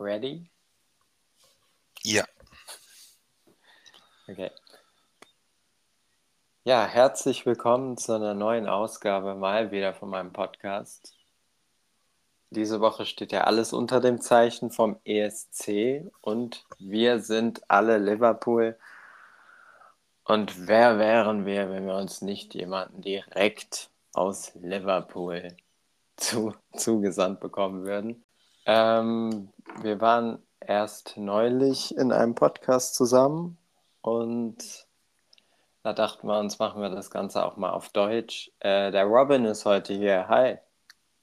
Ready? Ja. Okay. Ja, herzlich willkommen zu einer neuen Ausgabe mal wieder von meinem Podcast. Diese Woche steht ja alles unter dem Zeichen vom ESC und wir sind alle Liverpool. Und wer wären wir, wenn wir uns nicht jemanden direkt aus Liverpool zu, zugesandt bekommen würden? Ähm, wir waren erst neulich in einem Podcast zusammen und da dachten wir uns, machen wir das Ganze auch mal auf Deutsch. Äh, der Robin ist heute hier. Hi.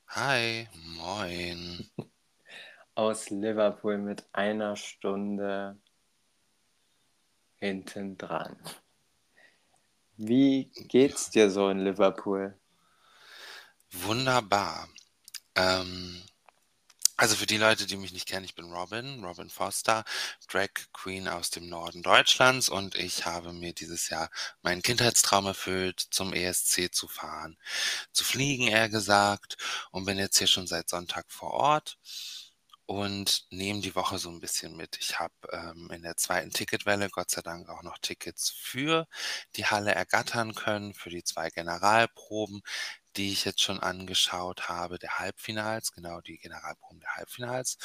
Hi, moin. Aus Liverpool mit einer Stunde hinten dran. Wie geht's dir so in Liverpool? Wunderbar. Ähm, also für die Leute, die mich nicht kennen, ich bin Robin, Robin Foster, Drag Queen aus dem Norden Deutschlands und ich habe mir dieses Jahr meinen Kindheitstraum erfüllt, zum ESC zu fahren, zu fliegen, eher gesagt, und bin jetzt hier schon seit Sonntag vor Ort und nehme die Woche so ein bisschen mit. Ich habe ähm, in der zweiten Ticketwelle Gott sei Dank auch noch Tickets für die Halle ergattern können, für die zwei Generalproben die ich jetzt schon angeschaut habe, der Halbfinals, genau die Generalproben der Halbfinals.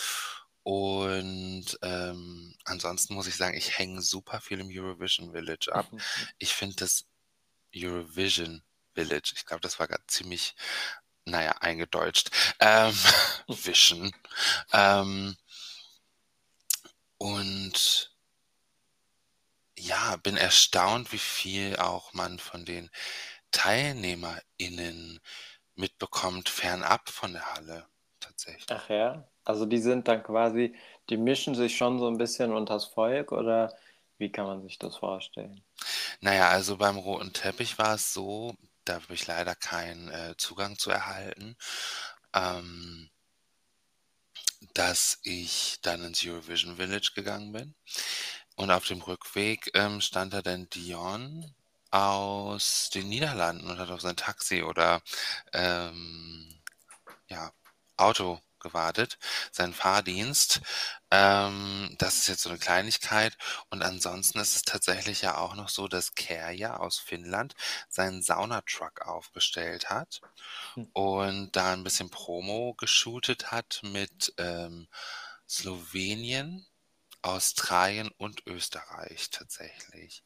Und ähm, ansonsten muss ich sagen, ich hänge super viel im Eurovision Village ab. Ich finde das Eurovision Village, ich glaube, das war gerade ziemlich, naja, eingedeutscht. Ähm, Vision. Ähm, und ja, bin erstaunt, wie viel auch man von den TeilnehmerInnen mitbekommt, fernab von der Halle tatsächlich. Ach ja, also die sind dann quasi, die mischen sich schon so ein bisschen unters Volk oder wie kann man sich das vorstellen? Naja, also beim roten Teppich war es so, da habe ich leider keinen äh, Zugang zu erhalten, ähm, dass ich dann ins Eurovision Village gegangen bin. Und auf dem Rückweg ähm, stand da dann Dion aus den Niederlanden und hat auf sein Taxi oder ähm, ja, Auto gewartet, sein Fahrdienst. Ähm, das ist jetzt so eine Kleinigkeit. Und ansonsten ist es tatsächlich ja auch noch so, dass Kerja aus Finnland seinen Saunatruck aufgestellt hat hm. und da ein bisschen Promo geshootet hat mit ähm, Slowenien, Australien und Österreich tatsächlich.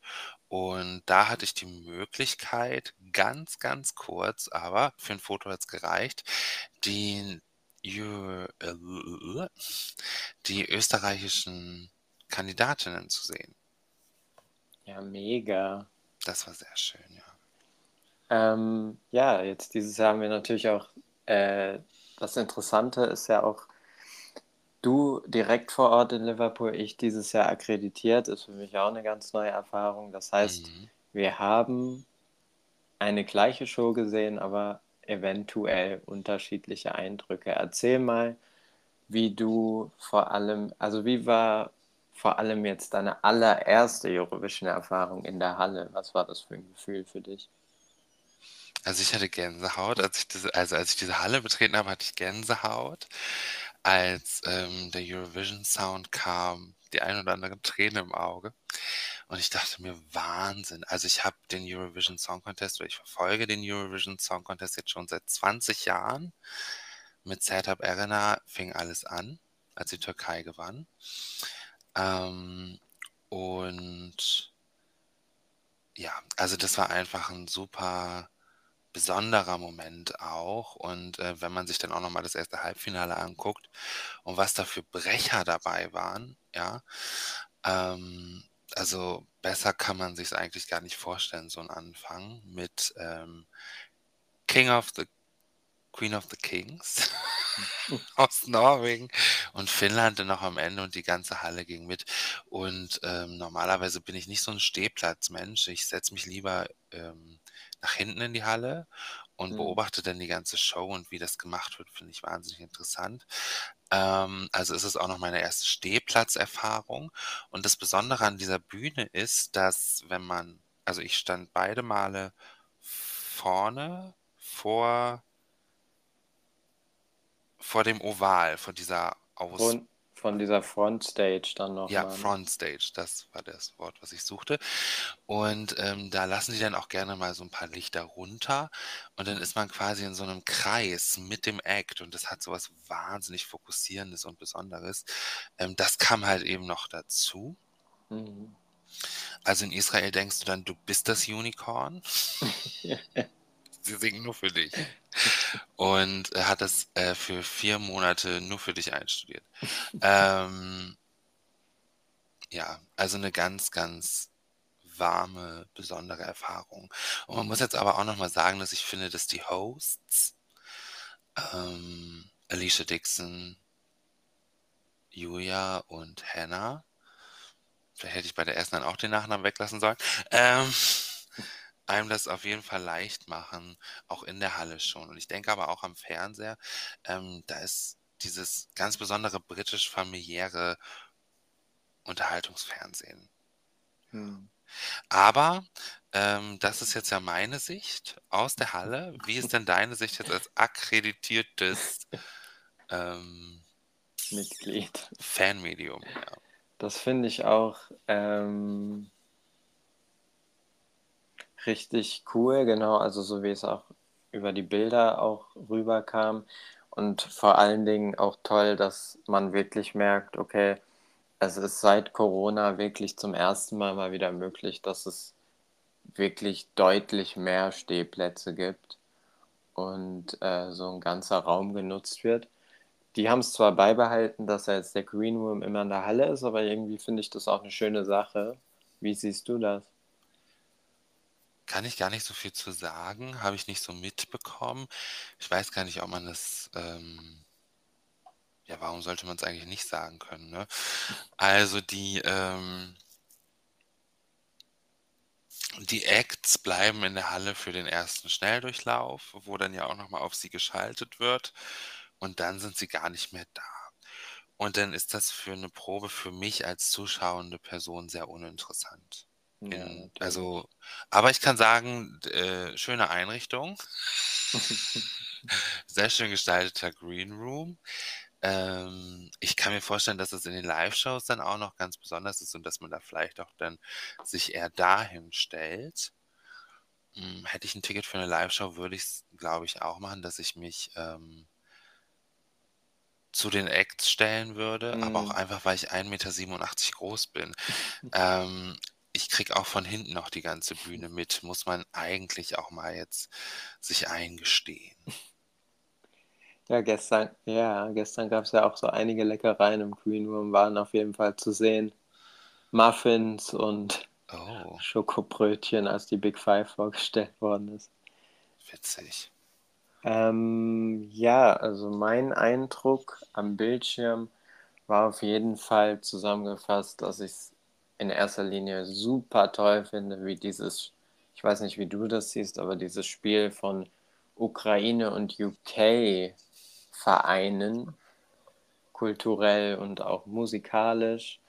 Und da hatte ich die Möglichkeit, ganz, ganz kurz, aber für ein Foto hat es gereicht, die, die österreichischen Kandidatinnen zu sehen. Ja, mega. Das war sehr schön, ja. Ähm, ja, jetzt dieses Jahr haben wir natürlich auch, äh, das Interessante ist ja auch, Du direkt vor Ort in Liverpool, ich dieses Jahr akkreditiert, ist für mich auch eine ganz neue Erfahrung. Das heißt, mhm. wir haben eine gleiche Show gesehen, aber eventuell unterschiedliche Eindrücke. Erzähl mal, wie du vor allem, also wie war vor allem jetzt deine allererste Eurovision-Erfahrung in der Halle? Was war das für ein Gefühl für dich? Also ich hatte Gänsehaut, als ich diese, also als ich diese Halle betreten habe, hatte ich Gänsehaut als ähm, der Eurovision Sound kam, die ein oder andere Träne im Auge. Und ich dachte mir, Wahnsinn. Also ich habe den Eurovision Song Contest, oder ich verfolge den Eurovision Song Contest jetzt schon seit 20 Jahren. Mit Setup Arena fing alles an, als die Türkei gewann. Ähm, und ja, also das war einfach ein super besonderer Moment auch. Und äh, wenn man sich dann auch nochmal das erste Halbfinale anguckt und was da für Brecher dabei waren, ja, ähm, also besser kann man sich eigentlich gar nicht vorstellen, so ein Anfang mit ähm, King of the Queen of the Kings aus Norwegen und Finnland dann noch am Ende und die ganze Halle ging mit. Und ähm, normalerweise bin ich nicht so ein Stehplatzmensch. Ich setze mich lieber ähm, nach hinten in die Halle und mhm. beobachte dann die ganze Show und wie das gemacht wird, finde ich wahnsinnig interessant. Ähm, also ist es auch noch meine erste Stehplatzerfahrung. Und das Besondere an dieser Bühne ist, dass wenn man, also ich stand beide Male vorne vor, vor dem Oval, vor dieser Aus. Vor, von dieser Frontstage dann noch. Ja, Frontstage, das war das Wort, was ich suchte. Und ähm, da lassen die dann auch gerne mal so ein paar Lichter runter und dann ist man quasi in so einem Kreis mit dem Act und das hat so was wahnsinnig Fokussierendes und Besonderes. Ähm, das kam halt eben noch dazu. Mhm. Also in Israel denkst du dann, du bist das Unicorn. Sie singen nur für dich. Und er hat das äh, für vier Monate nur für dich einstudiert. ähm, ja, also eine ganz, ganz warme, besondere Erfahrung. Und man muss jetzt aber auch nochmal sagen, dass ich finde, dass die Hosts, ähm, Alicia Dixon, Julia und Hannah, vielleicht hätte ich bei der ersten dann auch den Nachnamen weglassen sollen, ähm, einem das auf jeden Fall leicht machen, auch in der Halle schon. Und ich denke aber auch am Fernseher, ähm, da ist dieses ganz besondere britisch-familiäre Unterhaltungsfernsehen. Hm. Aber ähm, das ist jetzt ja meine Sicht aus der Halle. Wie ist denn deine Sicht jetzt als akkreditiertes ähm, Mitglied? Fanmedium? Ja. Das finde ich auch ähm, richtig cool, genau, also so wie es auch über die Bilder auch rüberkam. Und vor allen Dingen auch toll, dass man wirklich merkt, okay, es ist seit Corona wirklich zum ersten Mal mal wieder möglich, dass es wirklich deutlich mehr Stehplätze gibt und äh, so ein ganzer Raum genutzt wird. Die haben es zwar beibehalten, dass jetzt der Green Room immer in der Halle ist, aber irgendwie finde ich das auch eine schöne Sache. Wie siehst du das? Kann ich gar nicht so viel zu sagen, habe ich nicht so mitbekommen. Ich weiß gar nicht, ob man das, ähm, ja, warum sollte man es eigentlich nicht sagen können, ne? Also die, ähm, die Acts bleiben in der Halle für den ersten Schnelldurchlauf, wo dann ja auch nochmal auf sie geschaltet wird und dann sind sie gar nicht mehr da. Und dann ist das für eine Probe für mich als zuschauende Person sehr uninteressant. Ja, also, aber ich kann sagen, äh, schöne Einrichtung. Sehr schön gestalteter Green Room. Ähm, ich kann mir vorstellen, dass es in den Live-Shows dann auch noch ganz besonders ist und dass man da vielleicht auch dann sich eher dahin stellt. Hm, hätte ich ein Ticket für eine Live-Show, würde ich es, glaube ich, auch machen, dass ich mich ähm, zu den Acts stellen würde, mm. aber auch mhm. einfach, weil ich 1,87 Meter groß bin. ähm, ich kriege auch von hinten noch die ganze Bühne mit, muss man eigentlich auch mal jetzt sich eingestehen. Ja, gestern, ja, gestern gab es ja auch so einige Leckereien im Green Room, waren auf jeden Fall zu sehen. Muffins und oh. Schokobrötchen, als die Big Five vorgestellt worden ist. Witzig. Ähm, ja, also mein Eindruck am Bildschirm war auf jeden Fall zusammengefasst, dass ich es in erster Linie super toll finde, wie dieses, ich weiß nicht, wie du das siehst, aber dieses Spiel von Ukraine und UK vereinen, kulturell und auch musikalisch,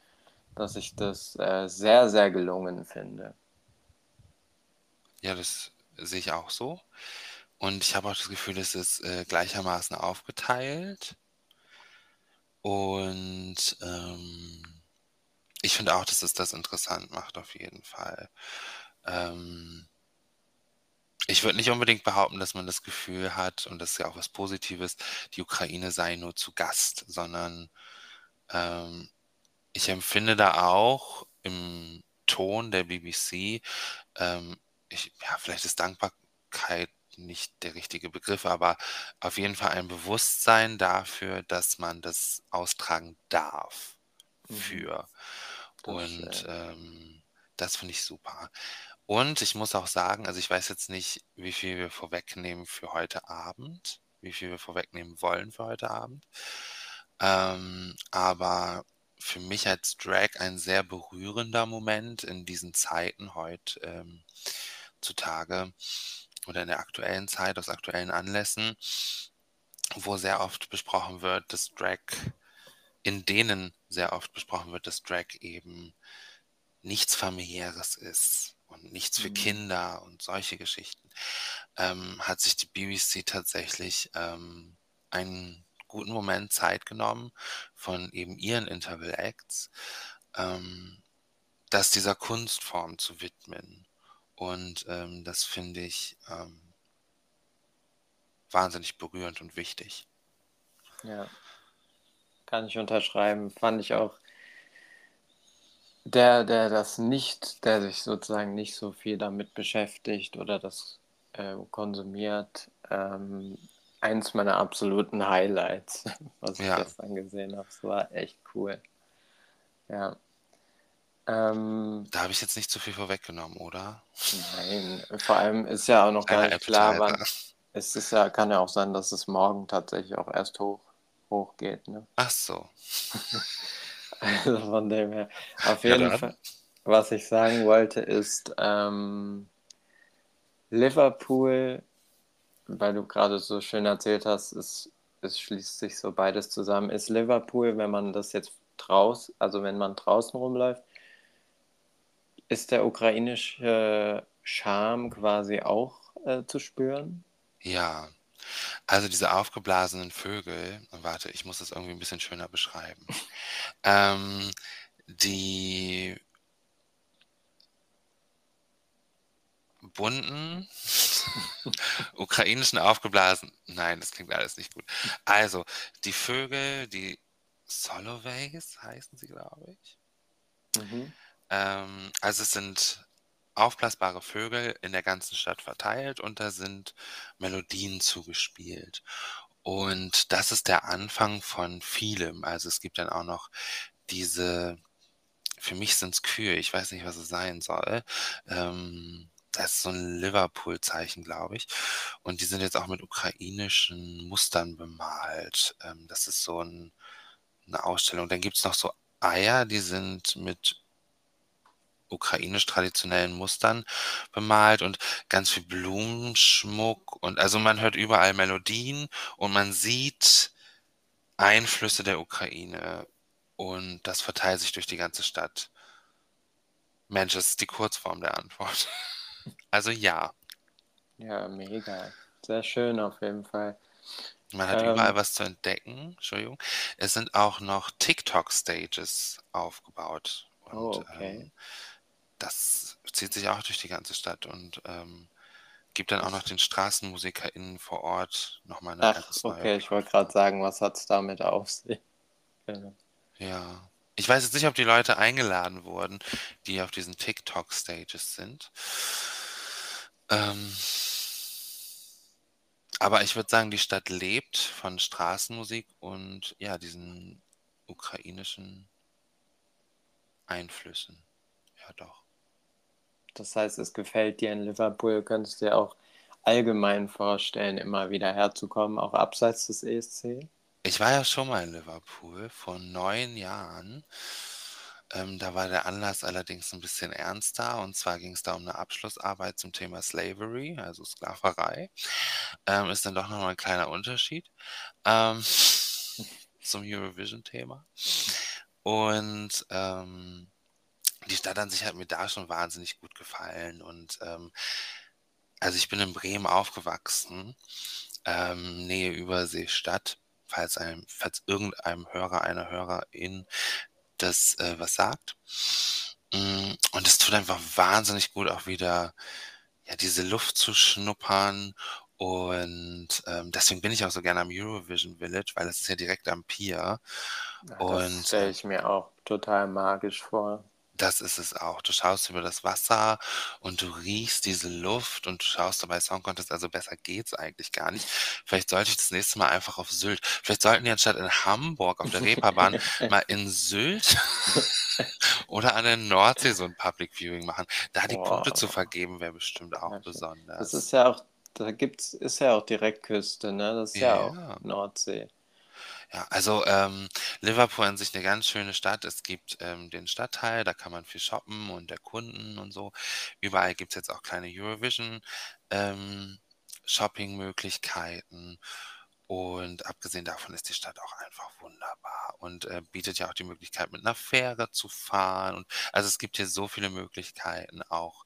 dass ich das äh, sehr, sehr gelungen finde. Ja, das sehe ich auch so. Und ich habe auch das Gefühl, es ist äh, gleichermaßen aufgeteilt. Und ähm, ich finde auch, dass es das interessant macht, auf jeden Fall. Ähm, ich würde nicht unbedingt behaupten, dass man das Gefühl hat, und das ist ja auch was Positives, die Ukraine sei nur zu Gast, sondern ähm, ich empfinde da auch im Ton der BBC, ähm, ich, ja, vielleicht ist Dankbarkeit nicht der richtige Begriff, aber auf jeden Fall ein Bewusstsein dafür, dass man das austragen darf mhm. Und ähm, das finde ich super. Und ich muss auch sagen, also ich weiß jetzt nicht, wie viel wir vorwegnehmen für heute Abend, wie viel wir vorwegnehmen wollen für heute Abend. Ähm, aber für mich als Drag ein sehr berührender Moment in diesen Zeiten heute ähm, zutage oder in der aktuellen Zeit aus aktuellen Anlässen, wo sehr oft besprochen wird, dass Drag in denen sehr oft besprochen wird, dass Drag eben nichts familiäres ist und nichts für mhm. Kinder und solche Geschichten, ähm, hat sich die BBC tatsächlich ähm, einen guten Moment Zeit genommen von eben ihren Interval Acts, ähm, das dieser Kunstform zu widmen. Und ähm, das finde ich ähm, wahnsinnig berührend und wichtig. Ja, kann ich unterschreiben. Fand ich auch der, der das nicht, der sich sozusagen nicht so viel damit beschäftigt oder das äh, konsumiert, ähm, eins meiner absoluten Highlights, was ich Ja. gestern gesehen habe. Es war echt cool. Ja. Ähm, Da habe ich jetzt nicht zu viel vorweggenommen, oder? nein, vor allem ist ja auch noch gar nicht klar, wann. Es ist ja, kann ja auch sein, dass es morgen tatsächlich auch erst hoch, hochgeht. Ne? Ach so. Also von dem her. Auf Ja, jeden dann. Fall, was ich sagen wollte, ist ähm, Liverpool, weil du gerade so schön erzählt hast, es, es schließt sich so beides zusammen. Ist Liverpool, wenn man das jetzt draußen, also wenn man draußen rumläuft, ist der ukrainische Charme quasi auch äh, zu spüren? Ja. Also diese aufgeblasenen Vögel, warte, ich muss das irgendwie ein bisschen schöner beschreiben. Ähm, die bunten ukrainischen aufgeblasen. Nein, das klingt alles nicht gut. Also, die Vögel, die Soloways heißen sie, glaube ich. Mhm. Ähm, also es sind aufblasbare Vögel in der ganzen Stadt verteilt und da sind Melodien zugespielt. Und das ist der Anfang von vielem. Also es gibt dann auch noch diese, für mich sind es Kühe, ich weiß nicht, was es sein soll. Ähm, das ist so ein Liverpool-Zeichen, glaube ich. Und die sind jetzt auch mit ukrainischen Mustern bemalt. Ähm, das ist so ein, eine Ausstellung. Dann gibt es noch so Eier, die sind mit ukrainisch traditionellen Mustern bemalt und ganz viel Blumenschmuck und also man hört überall Melodien und man sieht Einflüsse der Ukraine und das verteilt sich durch die ganze Stadt. Mensch, das ist die Kurzform der Antwort. Also ja, Ja, mega. Sehr schön auf jeden Fall. man hat Ähm, überall was zu entdecken. Entschuldigung. Es sind auch noch TikTok-Stages aufgebaut. Und Oh, okay. ähm, das zieht sich auch durch die ganze Stadt und ähm, gibt dann auch noch den StraßenmusikerInnen vor Ort nochmal eine Ach, okay, ich wollte gerade sagen, was hat es damit auf sich? Genau. Ja. Ich weiß jetzt nicht, ob die Leute eingeladen wurden, die auf diesen TikTok-Stages sind. Ähm, aber ich würde sagen, die Stadt lebt von Straßenmusik und ja, diesen ukrainischen Einflüssen. Ja, doch. Das heißt, es gefällt dir in Liverpool, könntest du dir auch allgemein vorstellen, immer wieder herzukommen, auch abseits des ESC? Ich war ja schon mal in Liverpool vor neun Jahren. Ähm, da war der Anlass allerdings ein bisschen ernster. Und zwar ging es da um eine Abschlussarbeit zum Thema Slavery, also Sklaverei. Ähm, ist dann doch nochmal ein kleiner Unterschied ähm, zum Eurovision-Thema. Und ähm, die Stadt an sich hat mir da schon wahnsinnig gut gefallen. Und ähm, also ich bin in Bremen aufgewachsen, ähm, Nähe Überseestadt, falls einem, falls irgendeinem Hörer, einer Hörerin das äh, was sagt. Mm, Und es tut einfach wahnsinnig gut, auch wieder ja, diese Luft zu schnuppern. Und ähm, deswegen bin ich auch so gerne am Eurovision Village, weil das ist ja direkt am Pier. Ja, Und, das stelle äh, ich mir auch total magisch vor. Das ist es auch. Du schaust über das Wasser und du riechst diese Luft und du schaust dabei Song Contest, also besser geht's eigentlich gar nicht. Vielleicht sollte ich das nächste Mal einfach auf Sylt. Vielleicht sollten die anstatt in Hamburg auf der Reeperbahn mal in Sylt oder an der Nordsee so ein Public Viewing machen. Da die Punkte zu Boah. vergeben wäre bestimmt auch schön. besonders. Das ist ja auch, da gibt's, ist ja auch direkt Küste, ne? Das ist ja, Ja. auch Nordsee. Ja, also ähm, Liverpool an sich eine ganz schöne Stadt. Es gibt ähm, den Stadtteil, da kann man viel shoppen und erkunden und so. Überall gibt es jetzt auch kleine Eurovision ähm, Shopping-Möglichkeiten. Und abgesehen davon ist die Stadt auch einfach wunderbar und äh, bietet ja auch die Möglichkeit, mit einer Fähre zu fahren. Und also es gibt hier so viele Möglichkeiten, auch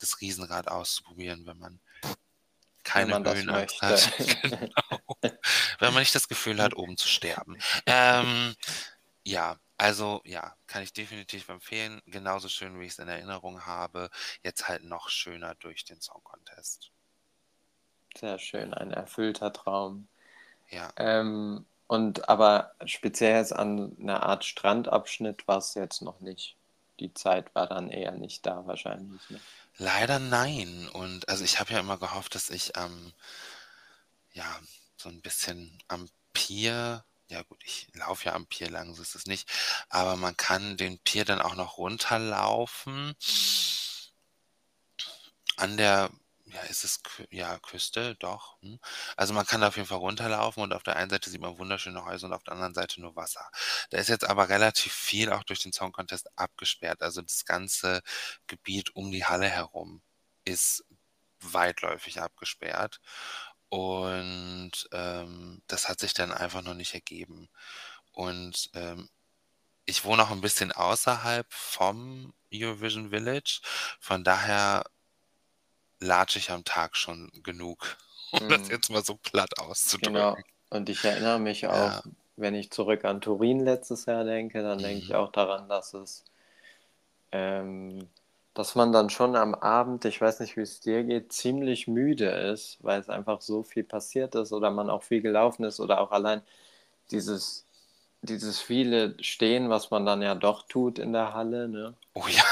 das Riesenrad auszuprobieren, wenn man keine man das Höhenangst hat. Genau. Wenn man nicht das Gefühl hat, oben zu sterben. Ähm, ja, also ja, kann ich definitiv empfehlen. Genauso schön, wie ich es in Erinnerung habe. Jetzt halt noch schöner durch den Song Contest. Sehr schön, ein erfüllter Traum. Ja. Ähm, und aber speziell jetzt an einer Art Strandabschnitt war es jetzt noch nicht. Die Zeit war dann eher nicht da wahrscheinlich. Ne? Leider nein. Und also ich habe ja immer gehofft, dass ich ähm, ja so ein bisschen am Pier, ja gut, ich laufe ja am Pier lang, so ist es nicht, aber man kann den Pier dann auch noch runterlaufen. An der ja, ist es ja, Küste, doch. Hm. Also man kann da auf jeden Fall runterlaufen und auf der einen Seite sieht man wunderschöne Häuser und auf der anderen Seite nur Wasser. Da ist jetzt aber relativ viel auch durch den Song Contest abgesperrt. Also das ganze Gebiet um die Halle herum ist weitläufig abgesperrt. Und ähm, das hat sich dann einfach noch nicht ergeben. Und ähm, ich wohne auch ein bisschen außerhalb vom Eurovision Village. Von daher latsche ich am Tag schon genug, um das Mhm. jetzt mal so platt auszudrücken. Genau. Und ich erinnere mich auch, Ja. wenn ich zurück an Turin letztes Jahr denke, dann denke ich Mhm. auch daran, dass es, ähm, dass man dann schon am Abend, ich weiß nicht, wie es dir geht, ziemlich müde ist, weil es einfach so viel passiert ist oder man auch viel gelaufen ist oder auch allein dieses, dieses viele Stehen, was man dann ja doch tut in der Halle, ne? Oh ja.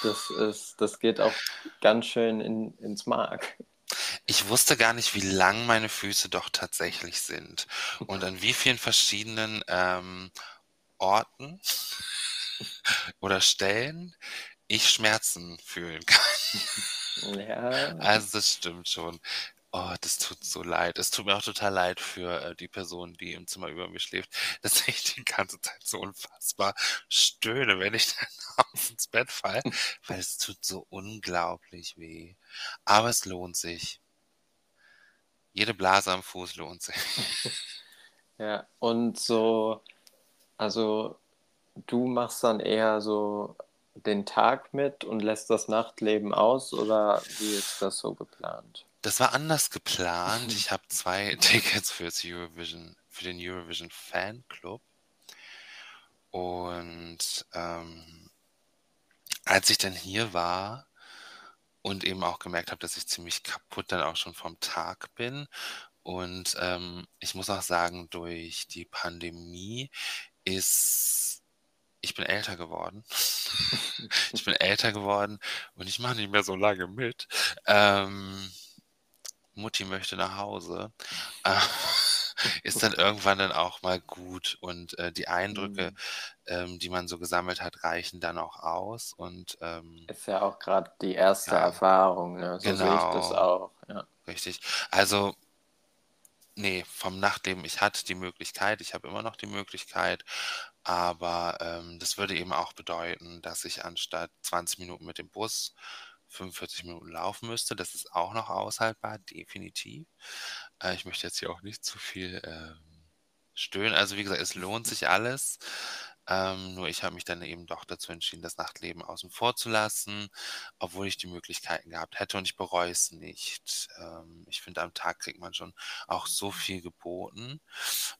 Das ist, das geht auch ganz schön in, ins Mark. Ich wusste gar nicht, wie lang meine Füße doch tatsächlich sind und an wie vielen verschiedenen ähm, Orten oder Stellen ich Schmerzen fühlen kann. Ja, Also das stimmt schon. Oh, das tut so leid. Es tut mir auch total leid für äh, die Person, die im Zimmer über mir schläft, dass ich die ganze Zeit so unfassbar stöhne, wenn ich dann abends ins Bett falle, weil es tut so unglaublich weh. Aber es lohnt sich. Jede Blase am Fuß lohnt sich. ja. Und so, also du machst dann eher so den Tag mit und lässt das Nachtleben aus oder wie ist das so geplant? Das war anders geplant. Ich habe zwei Tickets fürs Eurovision, für den Eurovision Fanclub. Und ähm, als ich dann hier war und eben auch gemerkt habe, dass ich ziemlich kaputt dann auch schon vom Tag bin. Und ähm, ich muss auch sagen, durch die Pandemie ist, ich bin älter geworden. ich bin älter geworden und ich mache nicht mehr so lange mit. Ähm, Mutti möchte nach Hause. Äh, ist dann irgendwann dann auch mal gut und äh, die Eindrücke, Mhm. ähm, die man so gesammelt hat, reichen dann auch aus und ähm, Ist ja auch gerade die erste Ja. Erfahrung, ne? So sehe ich das Genau. auch. Ja. richtig. Also, nee, vom Nachtleben, ich hatte die Möglichkeit, ich habe immer noch die Möglichkeit, aber ähm, das würde eben auch bedeuten, dass ich anstatt 20 Minuten mit dem Bus 45 Minuten laufen müsste. Das ist auch noch aushaltbar, definitiv. Äh, ich möchte jetzt hier auch nicht zu viel ähm, stöhnen. Also wie gesagt, es lohnt sich alles. Ähm, nur ich habe mich dann eben doch dazu entschieden, das Nachtleben außen vor zu lassen, obwohl ich die Möglichkeiten gehabt hätte und ich bereue es nicht. Ähm, ich finde, am Tag kriegt man schon auch so viel geboten.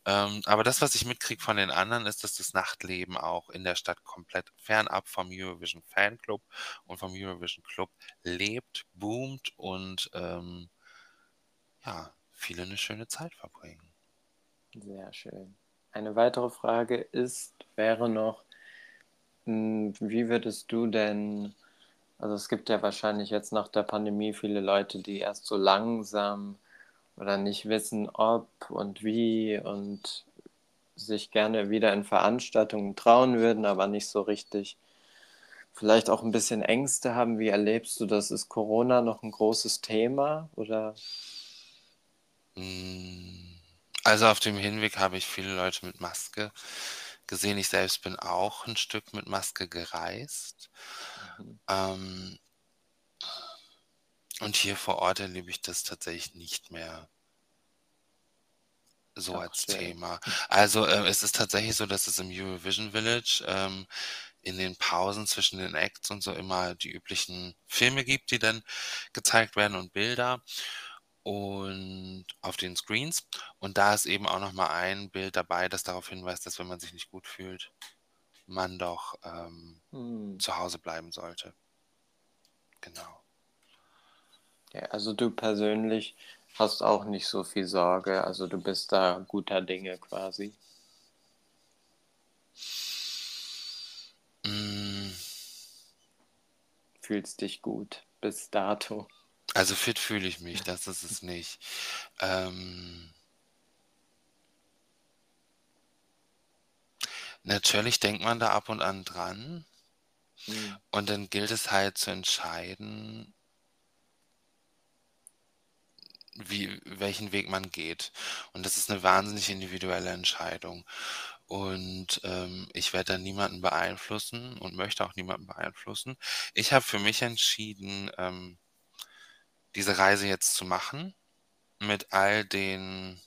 Ähm, aber das, was ich mitkriege von den anderen, ist, dass das Nachtleben auch in der Stadt komplett fernab vom Eurovision Fanclub und vom Eurovision Club lebt, boomt und ähm, ja, viele eine schöne Zeit verbringen. Sehr schön. Eine weitere Frage ist, wäre noch, mh, wie würdest du denn, also es gibt ja wahrscheinlich jetzt nach der Pandemie viele Leute, die erst so langsam oder nicht wissen, ob und wie und sich gerne wieder in Veranstaltungen trauen würden, aber nicht so richtig, vielleicht auch ein bisschen Ängste haben. Wie erlebst du das? Ist Corona noch ein großes Thema oder? Mm, Also auf dem Hinweg habe ich viele Leute mit Maske gesehen. Ich selbst bin auch ein Stück mit Maske gereist. Mhm. Ähm, und hier vor Ort erlebe ich das tatsächlich nicht mehr so Ach, als schön. Thema. Also äh, es ist tatsächlich so, dass es im Eurovision Village ähm, in den Pausen zwischen den Acts und so immer die üblichen Filme gibt, die dann gezeigt werden und Bilder. Und auf den Screens. Und da ist eben auch noch mal ein Bild dabei, das darauf hinweist, dass wenn man sich nicht gut fühlt, man doch ähm, Hm. zu Hause bleiben sollte. Genau. Ja, also du persönlich hast auch nicht so viel Sorge, also du bist da guter Dinge quasi. Mm, Fühlst dich gut bis dato. Also fit fühle ich mich, das ist es nicht. Ähm, natürlich denkt man da ab und an dran Hm. und dann gilt es halt zu entscheiden, wie, welchen Weg man geht. Und das ist eine wahnsinnig individuelle Entscheidung. Und ähm, ich werde da niemanden beeinflussen und möchte auch niemanden beeinflussen. Ich habe für mich entschieden, ähm, diese Reise jetzt zu machen mit all den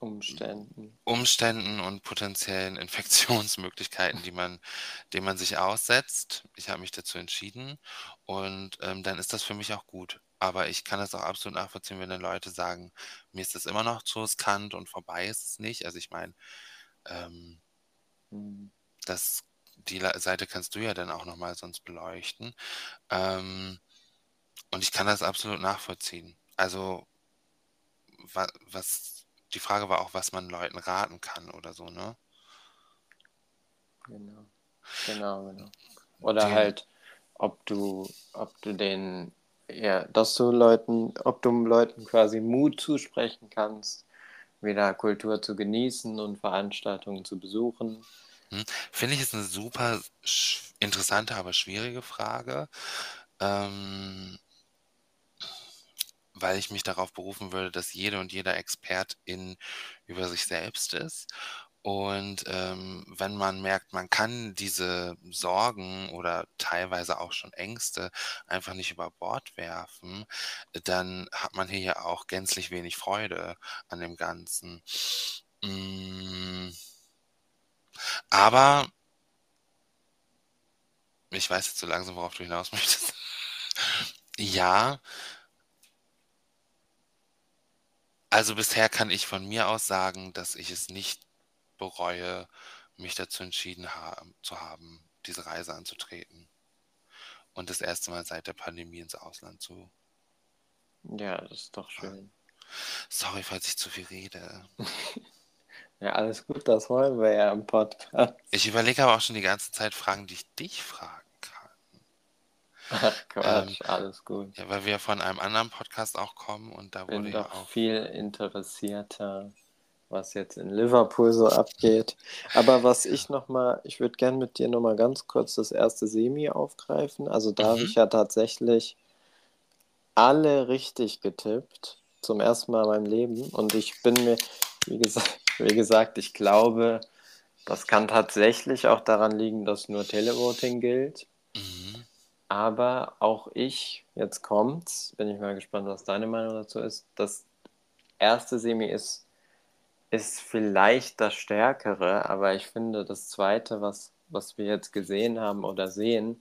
Umständen. Umständen und potenziellen Infektionsmöglichkeiten, die man, denen man sich aussetzt. Ich habe mich dazu entschieden und ähm, dann ist das für mich auch gut. Aber ich kann das auch absolut nachvollziehen, wenn dann Leute sagen, mir ist das immer noch zu riskant und vorbei ist es nicht. Also ich meine, ähm, Hm. das, die Seite kannst du ja dann auch nochmal sonst beleuchten. Ähm, und ich kann das absolut nachvollziehen. Also wa was, die Frage war auch, was man Leuten raten kann oder so, ne? Genau. Genau, genau. Oder Den, halt, ob du, ob du den, ja, dass du Leuten, ob du Leuten quasi Mut zusprechen kannst, wieder Kultur zu genießen und Veranstaltungen zu besuchen. Hm, finde ich, ist eine super interessante, aber schwierige Frage, ähm, weil ich mich darauf berufen würde, dass jede und jeder Expertin über sich selbst ist. Und ähm, wenn man merkt, man kann diese Sorgen oder teilweise auch schon Ängste einfach nicht über Bord werfen, dann hat man hier ja auch gänzlich wenig Freude an dem Ganzen. Mm, aber ich weiß jetzt so langsam, worauf du hinaus möchtest. Ja, also bisher kann ich von mir aus sagen, dass ich es nicht bereue, mich dazu entschieden ha zu haben, diese Reise anzutreten und das erste Mal seit der Pandemie ins Ausland zu Ja, das ist doch schön. Sorry, falls ich zu viel rede. Ja, alles gut, das wollen wir ja im Podcast. Ich überlege aber auch schon die ganze Zeit Fragen, die ich dich fragen kann. Ach Ähm, Quatsch, alles gut. ja, weil wir von einem anderen Podcast auch kommen und da wurde Bin ja auch. viel interessierter, was jetzt in Liverpool so abgeht. Aber was ich nochmal, ich würde gern mit dir nochmal ganz kurz das erste Semi aufgreifen. Also da habe Mhm. ich ja tatsächlich alle richtig getippt. Zum ersten Mal in meinem Leben. Und ich bin mir, wie gesagt, wie gesagt, ich glaube, das kann tatsächlich auch daran liegen, dass nur Televoting gilt. Mhm. Aber auch ich, jetzt kommt's, bin ich mal gespannt, was deine Meinung dazu ist. Das erste Semi ist, ist vielleicht das Stärkere, aber ich finde, das zweite, was, was wir jetzt gesehen haben oder sehen,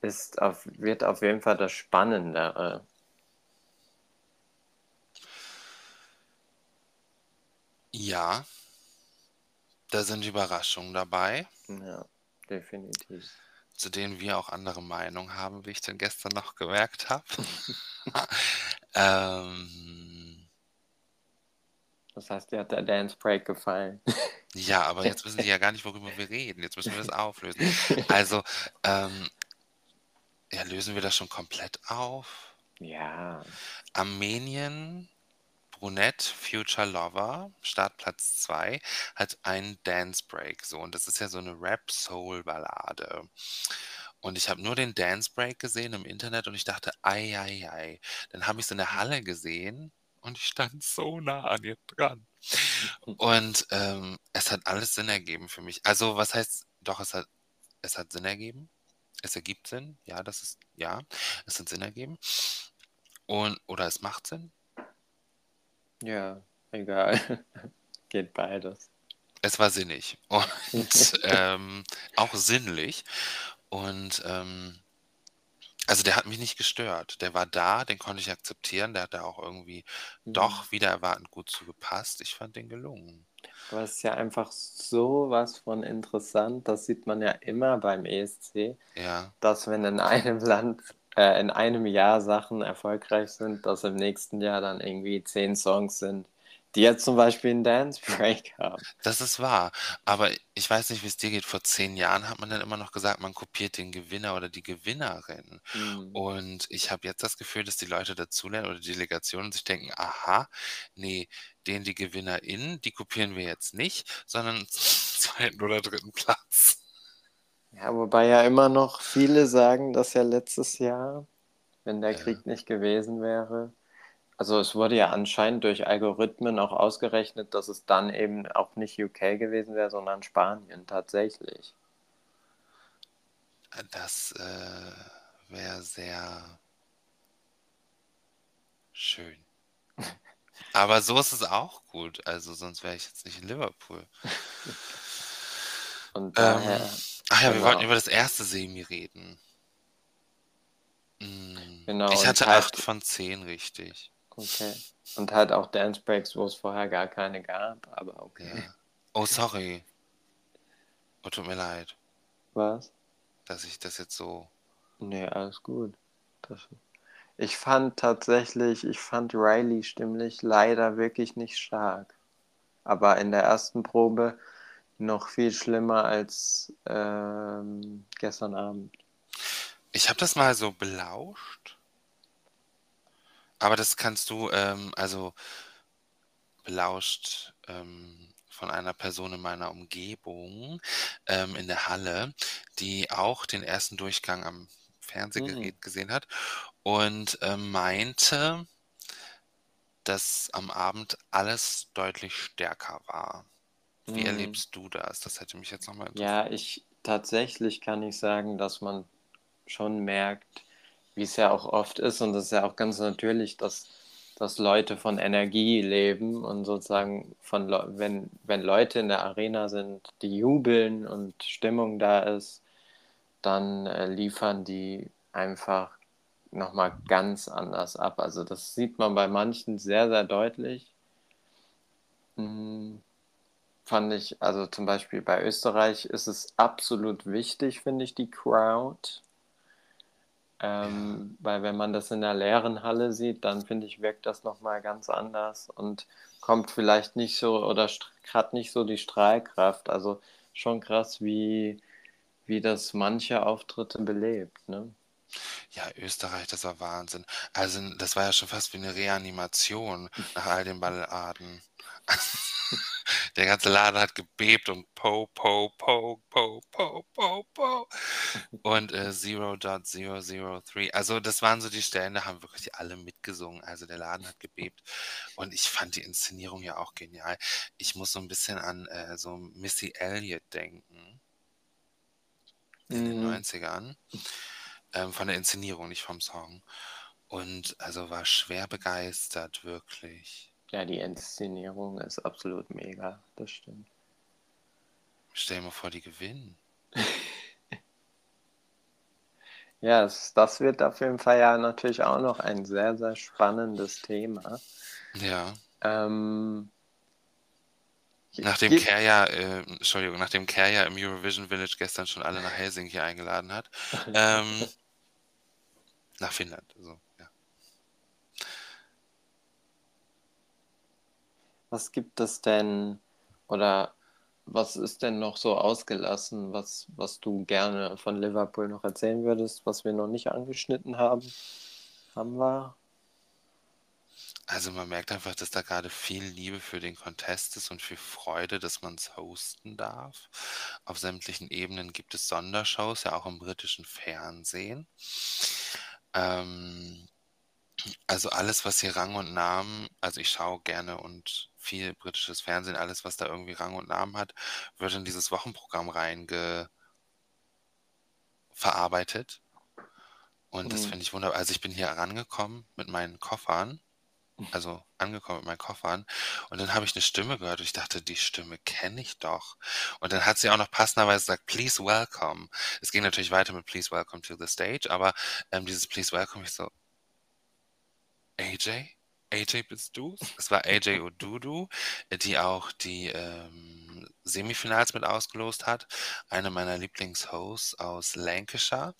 ist auf, wird auf jeden Fall das Spannendere. Ja, da sind Überraschungen dabei, Ja, definitiv. zu denen wir auch andere Meinungen haben, wie ich dann gestern noch gemerkt habe. ähm, Das heißt, dir hat der Dance Break gefallen. ja, aber jetzt wissen die ja gar nicht, worüber wir reden. Jetzt müssen wir das auflösen. Also, ähm, ja, lösen wir das schon komplett auf? Ja, Armenien, Brunette, Future Lover, Startplatz 2, hat einen Dance Break. So, und das ist ja so eine Rap-Soul-Ballade. Und ich habe nur den Dance Break gesehen im Internet und ich dachte, ei, ei, ei. Dann habe ich es in der Halle gesehen und ich stand so nah an ihr dran. Und ähm, es hat alles Sinn ergeben für mich. Also, was heißt, doch, es hat, es hat Sinn ergeben. Es ergibt Sinn. Ja, das ist, ja, es hat Sinn ergeben. Und, oder es macht Sinn. Ja, egal. Geht beides. Es war sinnig und ähm, auch sinnlich. Und ähm, Also der hat mich nicht gestört. Der war da, den konnte ich akzeptieren. Der hat da auch irgendwie Mhm. doch wieder erwartend gut zugepasst. Ich fand den gelungen. Aber es ist ja einfach so was von interessant. Das sieht man ja immer beim ESC, Ja. dass wenn in einem Land, äh, in einem Jahr Sachen erfolgreich sind, dass im nächsten Jahr dann irgendwie zehn Songs sind, die jetzt zum Beispiel einen Dance Break haben. Das ist wahr. Aber ich weiß nicht, wie es dir geht. Vor zehn Jahren hat man dann immer noch gesagt, man kopiert den Gewinner oder die Gewinnerin. Mhm. Und ich habe jetzt das Gefühl, dass die Leute dazulernen oder die Delegationen sich denken, aha, nee, den die Gewinnerin, die kopieren wir jetzt nicht, sondern zweiten oder dritten Platz. Ja, wobei ja immer noch viele sagen, dass ja letztes Jahr, wenn der Ja. Krieg nicht gewesen wäre, also es wurde ja anscheinend durch Algorithmen auch ausgerechnet, dass es dann eben auch nicht UK gewesen wäre, sondern Spanien tatsächlich. Das äh, wäre sehr schön. Aber so ist es auch gut. Also sonst wäre ich jetzt nicht in Liverpool. Und Ähm, daher, ach ja, wir genau. wollten über das erste Semi reden. Mm, Genau, Ich hatte halt- acht von zehn richtig. okay. Und halt auch Dance Breaks, wo es vorher gar keine gab, aber okay. Ja. Oh, sorry. Oh, tut mir leid, Was? dass ich das jetzt so. Nee, alles gut. Das, ich fand tatsächlich, ich fand Riley stimmlich leider wirklich nicht stark. Aber in der ersten Probe noch viel schlimmer als ähm, gestern Abend. Ich habe das mal so belauscht. Aber das kannst du, ähm, also belauscht ähm, von einer Person in meiner Umgebung ähm, in der Halle, die auch den ersten Durchgang am Fernsehgerät gesehen hat und ähm, meinte, dass am Abend alles deutlich stärker war. Wie Mhm. erlebst du das? Das hätte mich jetzt nochmal interessiert. Ja, ich tatsächlich kann ich sagen, dass man schon merkt, wie es ja auch oft ist, und das ist ja auch ganz natürlich, dass, dass Leute von Energie leben und sozusagen von wenn, wenn Leute in der Arena sind, die jubeln und Stimmung da ist, dann äh, liefern die einfach nochmal ganz anders ab. Also das sieht man bei manchen sehr, sehr deutlich. Mm, fand ich, also zum Beispiel bei Österreich ist es absolut wichtig, finde ich, die Crowd. Ähm, Weil wenn man das in der leeren Halle sieht, dann finde ich, wirkt das nochmal ganz anders und kommt vielleicht nicht so oder hat nicht so die Strahlkraft. Also schon krass, wie, wie das manche Auftritte belebt. Ne? Ja, Österreich, das war Wahnsinn. Also, das war ja schon fast wie eine Reanimation nach all den Balladen. Der ganze Laden hat gebebt und po, po, po, po, po, po, po. Und äh, 0.003. Also, das waren so die Stellen, da haben wirklich alle mitgesungen. Also, der Laden hat gebebt. Und ich fand die Inszenierung ja auch genial. Ich muss so ein bisschen an äh, so Missy Elliott denken. In den Mhm. 90ern. Ähm, von der Inszenierung, nicht vom Song. Und also war schwer begeistert, wirklich. Ja, die Inszenierung ist absolut mega, das stimmt. Stell dir mal vor, die gewinnen. Ja, es, das wird auf jeden Fall ja natürlich auch noch ein sehr, sehr spannendes Thema. Ja. Ähm, Nachdem gibt- Kerja, äh, Entschuldigung, nachdem Kerja im Eurovision Village gestern schon alle nach Helsinki eingeladen hat. Ähm, nach Finnland, also, ja. Was gibt es denn oder was ist denn noch so ausgelassen, was, was du gerne von Liverpool noch erzählen würdest, was wir noch nicht angeschnitten haben? Haben wir? Also man merkt einfach, dass da gerade viel Liebe für den Contest ist und viel Freude, dass man es hosten darf. Auf sämtlichen Ebenen gibt es Sondershows, ja auch im britischen Fernsehen. Ähm, also alles, was hier Rang und Namen, also ich schaue gerne und viel britisches Fernsehen, alles, was da irgendwie Rang und Namen hat, wird in dieses Wochenprogramm reinge verarbeitet. Und das Mhm. finde ich wunderbar. Also ich bin hier herangekommen mit meinen Koffern also angekommen mit meinen Koffern. Und dann habe ich eine Stimme gehört und ich dachte, die Stimme kenne ich doch. Und dann hat sie auch noch passenderweise gesagt, please welcome. Es ging natürlich weiter mit please welcome to the stage, aber ähm, dieses please welcome, ich so, AJ? AJ bist du? Es war AJ Odudu, die auch die ähm, Semifinals mit ausgelost hat. Eine meiner Lieblingshosts aus Lancashire.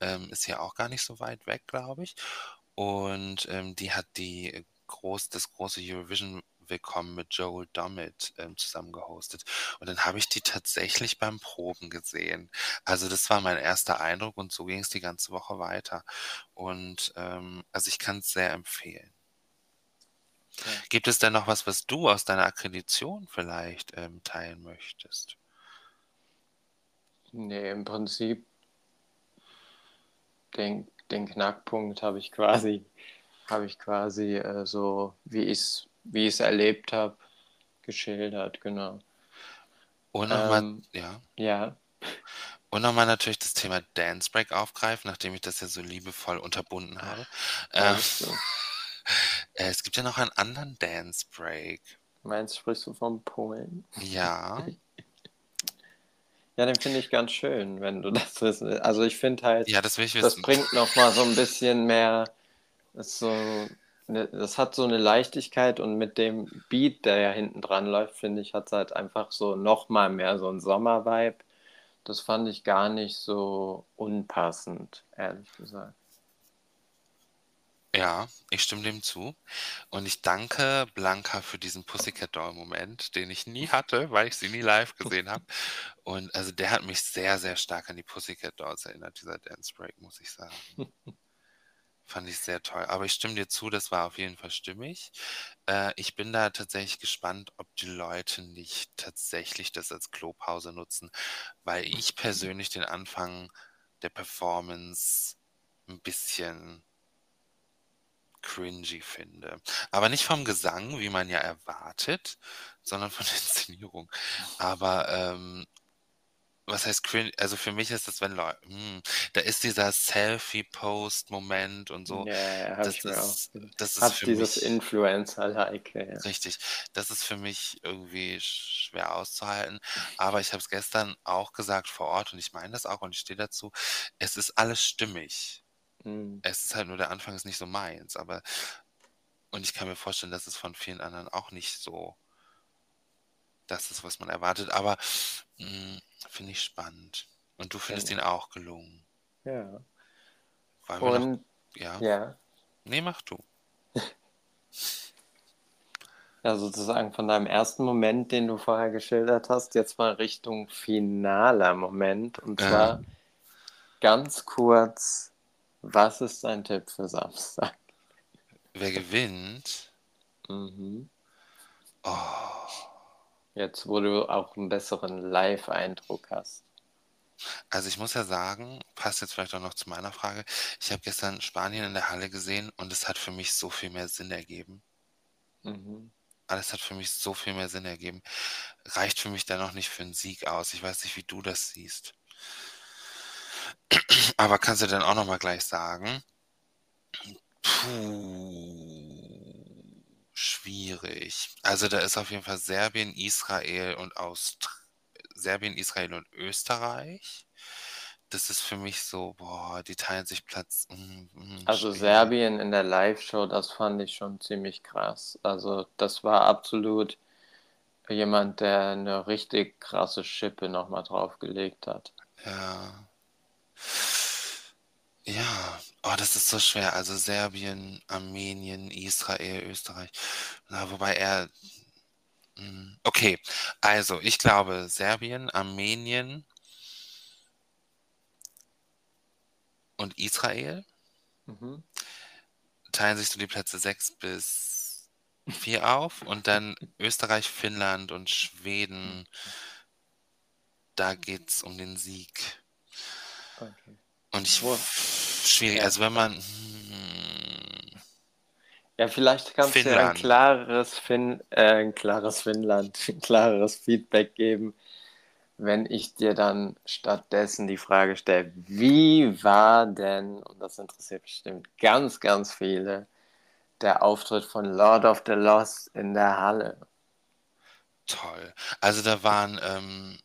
Ähm, ist hier auch gar nicht so weit weg, glaube ich. Und ähm, die hat die groß, das große Eurovision Willkommen mit Joel Dommett ähm, zusammen gehostet. Und dann habe ich die tatsächlich beim Proben gesehen. Also das war mein erster Eindruck und so ging es die ganze Woche weiter. Und ähm, also ich kann es sehr empfehlen. Gibt es denn noch was, was du aus deiner Akkreditation vielleicht ähm, teilen möchtest? Nee, im Prinzip den, den Knackpunkt habe ich quasi, habe ich quasi äh, so, wie ich es wie erlebt habe, geschildert, genau. Und nochmal, ähm, ja. Ja. Und nochmal natürlich das Thema Dance Break aufgreifen, nachdem ich das ja so liebevoll unterbunden habe. Ähm, äh, es gibt ja noch einen anderen Dance Break. Meinst du, sprichst du vom Polen? Ja. Ja, den finde ich ganz schön, wenn du das wissen willst. Also ich finde halt, ja, das, will ich das bringt nochmal so ein bisschen mehr, das, so eine, das hat so eine Leichtigkeit und mit dem Beat, der ja hinten dran läuft, finde ich, hat es halt einfach so nochmal mehr so ein Sommer-Vibe. Das fand ich gar nicht so unpassend, ehrlich gesagt. Ja, ich stimme dem zu. Und ich danke Blanca für diesen Pussycat Doll-Moment, den ich nie hatte, weil ich sie nie live gesehen habe. Und also der hat mich sehr, sehr stark an die Pussycat Dolls erinnert, dieser Dance Break, muss ich sagen. Fand ich sehr toll. Aber ich stimme dir zu, das war auf jeden Fall stimmig. Äh, ich bin da tatsächlich gespannt, ob die Leute nicht tatsächlich das als Klopause nutzen, weil ich persönlich den Anfang der Performance ein bisschen cringy finde. Aber nicht vom Gesang, wie man ja erwartet, sondern von der Inszenierung. Aber ähm, was heißt cringe? Also für mich ist das, wenn Leute, hm, da ist dieser Selfie-Post-Moment und so. Ja, ja das, ich ist, auch. das ist Hat für dieses mich Influencer-like. Ja. richtig. Das ist für mich irgendwie schwer auszuhalten. Aber ich habe es gestern auch gesagt vor Ort und ich meine das auch und ich stehe dazu. Es ist alles stimmig. Mhm. Es ist halt nur der Anfang ist nicht so meins, aber und ich kann mir vorstellen, dass es von vielen anderen auch nicht so das ist, was man erwartet, aber hm, finde ich spannend. Und du findest Ja. ihn auch gelungen. Ja. Wollen wir noch, Und ja? ja, Nee, mach du. ja, sozusagen von deinem ersten Moment, den du vorher geschildert hast, jetzt mal Richtung finaler Moment. Und Ja. zwar ganz kurz, was ist dein Tipp für Samstag? Wer gewinnt? Mhm. Oh, Jetzt, wo du auch einen besseren Live-Eindruck hast. also ich muss ja sagen, passt jetzt vielleicht auch noch zu meiner Frage. Ich habe gestern Spanien in der Halle gesehen und es hat für mich so viel mehr Sinn ergeben. Mhm. Alles hat für mich so viel mehr Sinn ergeben. Reicht für mich dennoch nicht für einen Sieg aus. Ich weiß nicht, wie du das siehst. Aber kannst du dann auch noch mal gleich sagen? Puh, schwierig. Also da ist auf jeden Fall Serbien, Israel und Aust Serbien, Israel und Österreich. Das ist für mich so, boah, die teilen sich Platz. Mm, mm, Also schwierig. Serbien in der Live-Show, das fand ich schon ziemlich krass. Also das war absolut jemand, der eine richtig krasse Schippe nochmal draufgelegt hat. Ja. Ja, oh, das ist so schwer. Also Serbien, Armenien, Israel, Österreich. Na, wobei er. mm, Okay, also ich glaube Serbien, Armenien und Israel Mhm. teilen sich so die Plätze 6 bis 4 auf und dann Österreich, Finnland und Schweden. Da geht's um den Sieg. Okay. Und ich Wo- schwierig, Ja. also wenn man hm, Ja, vielleicht kannst du ja ein Finnland. klares, fin äh, ein klares Finnland, ein klares Feedback geben, wenn ich dir dann stattdessen die Frage stelle, wie war denn, und das interessiert bestimmt ganz, ganz viele, der Auftritt von Lord of the Lost in der Halle. Toll. Also da waren, ähm,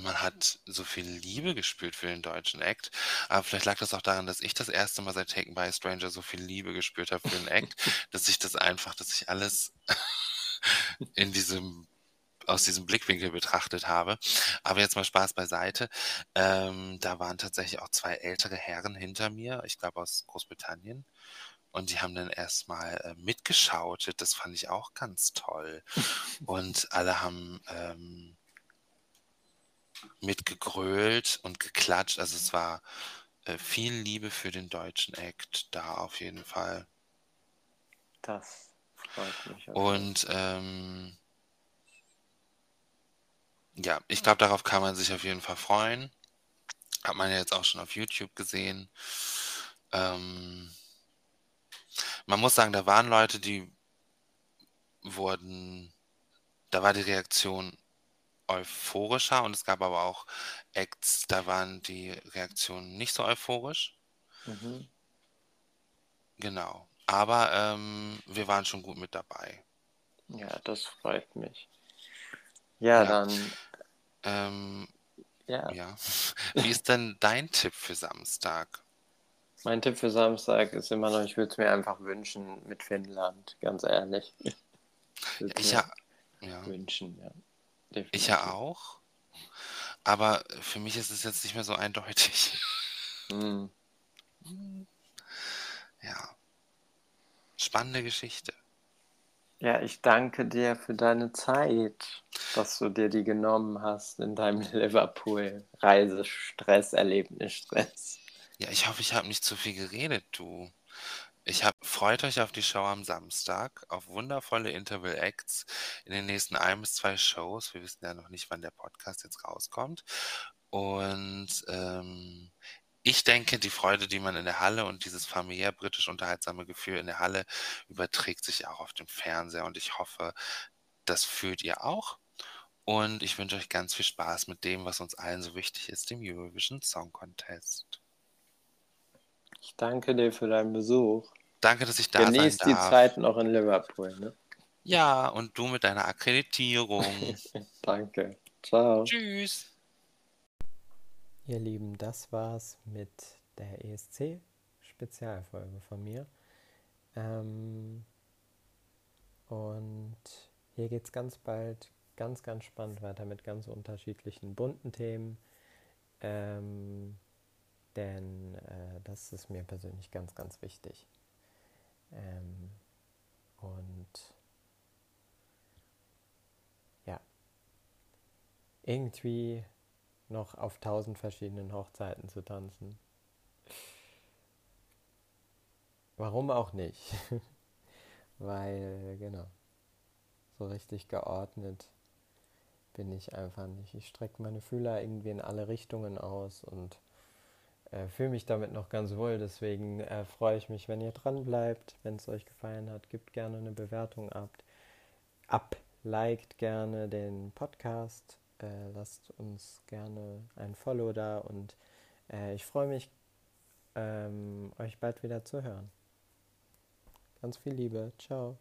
man hat so viel Liebe gespürt für den deutschen Act, aber vielleicht lag das auch daran, dass ich das erste Mal seit Taken by a Stranger so viel Liebe gespürt habe für den Act, dass ich das einfach, dass ich alles in diesem aus diesem Blickwinkel betrachtet habe. Aber jetzt mal Spaß beiseite. Ähm, da waren tatsächlich auch zwei ältere Herren hinter mir, ich glaube aus Großbritannien. Und die haben dann erstmal äh, mitgeschautet. Das fand ich auch ganz toll. Und alle haben ähm, mitgegrölt und geklatscht. Also es war äh, viel Liebe für den deutschen Act da auf jeden Fall. Das freut mich. Auch. Und ähm, ja, ich glaube, darauf kann man sich auf jeden Fall freuen. Hat man ja jetzt auch schon auf YouTube gesehen. Ähm, man muss sagen, da waren Leute, die wurden, da war die Reaktion euphorischer und es gab aber auch Acts, da waren die Reaktionen nicht so euphorisch. Mhm. Genau. Aber ähm, wir waren schon gut mit dabei. Ja, das freut mich. Ja, Ja. dann, Ähm, ja. ja. Wie ist denn dein Tipp für Samstag? Mein Tipp für Samstag ist immer noch, ich würde es mir einfach wünschen mit Finnland, ganz ehrlich. Ich würde es Ich mir ja, ja. wünschen, ja. Ich ja Definitiv. auch. Aber für mich ist es jetzt nicht mehr so eindeutig. Hm. Ja. Spannende Geschichte. Ja, ich danke dir für deine Zeit, dass du dir die genommen hast in deinem Liverpool-Reisestress, Erlebnisstress. Ja, ich hoffe, ich habe nicht zu viel geredet, du. Ich hab, freut euch auf die Show am Samstag, auf wundervolle Interval Acts in den nächsten ein bis zwei Shows. Wir wissen ja noch nicht, wann der Podcast jetzt rauskommt. Und ähm, ich denke, die Freude, die man in der Halle und dieses familiär britisch unterhaltsame Gefühl in der Halle überträgt sich auch auf dem Fernseher. Und ich hoffe, das fühlt ihr auch. Und ich wünsche euch ganz viel Spaß mit dem, was uns allen so wichtig ist, dem Eurovision Song Contest. Ich danke dir für deinen Besuch. Danke, dass ich da Genieß sein die darf. Zeit noch in Liverpool. Ne? Ja, und du mit deiner Akkreditierung. Danke. Ciao. Tschüss. Ihr Lieben, das war's mit der ESC-Spezialfolge von mir. Ähm, und hier geht's ganz bald ganz, ganz spannend weiter mit ganz unterschiedlichen bunten Themen. Ähm, denn äh, das ist mir persönlich ganz, ganz wichtig. Ähm, und ja, irgendwie noch auf tausend verschiedenen Hochzeiten zu tanzen. Warum auch nicht? Weil, genau, so richtig geordnet bin ich einfach nicht. Ich strecke meine Fühler irgendwie in alle Richtungen aus und äh, fühle mich damit noch ganz wohl. Deswegen äh, freue ich mich, wenn ihr dran bleibt. Wenn es euch gefallen hat, gebt gerne eine Bewertung ab. Ab, liked gerne den Podcast. Äh, lasst uns gerne ein Follow da und äh, ich freue mich, ähm, euch bald wieder zu hören. Ganz viel Liebe. Ciao.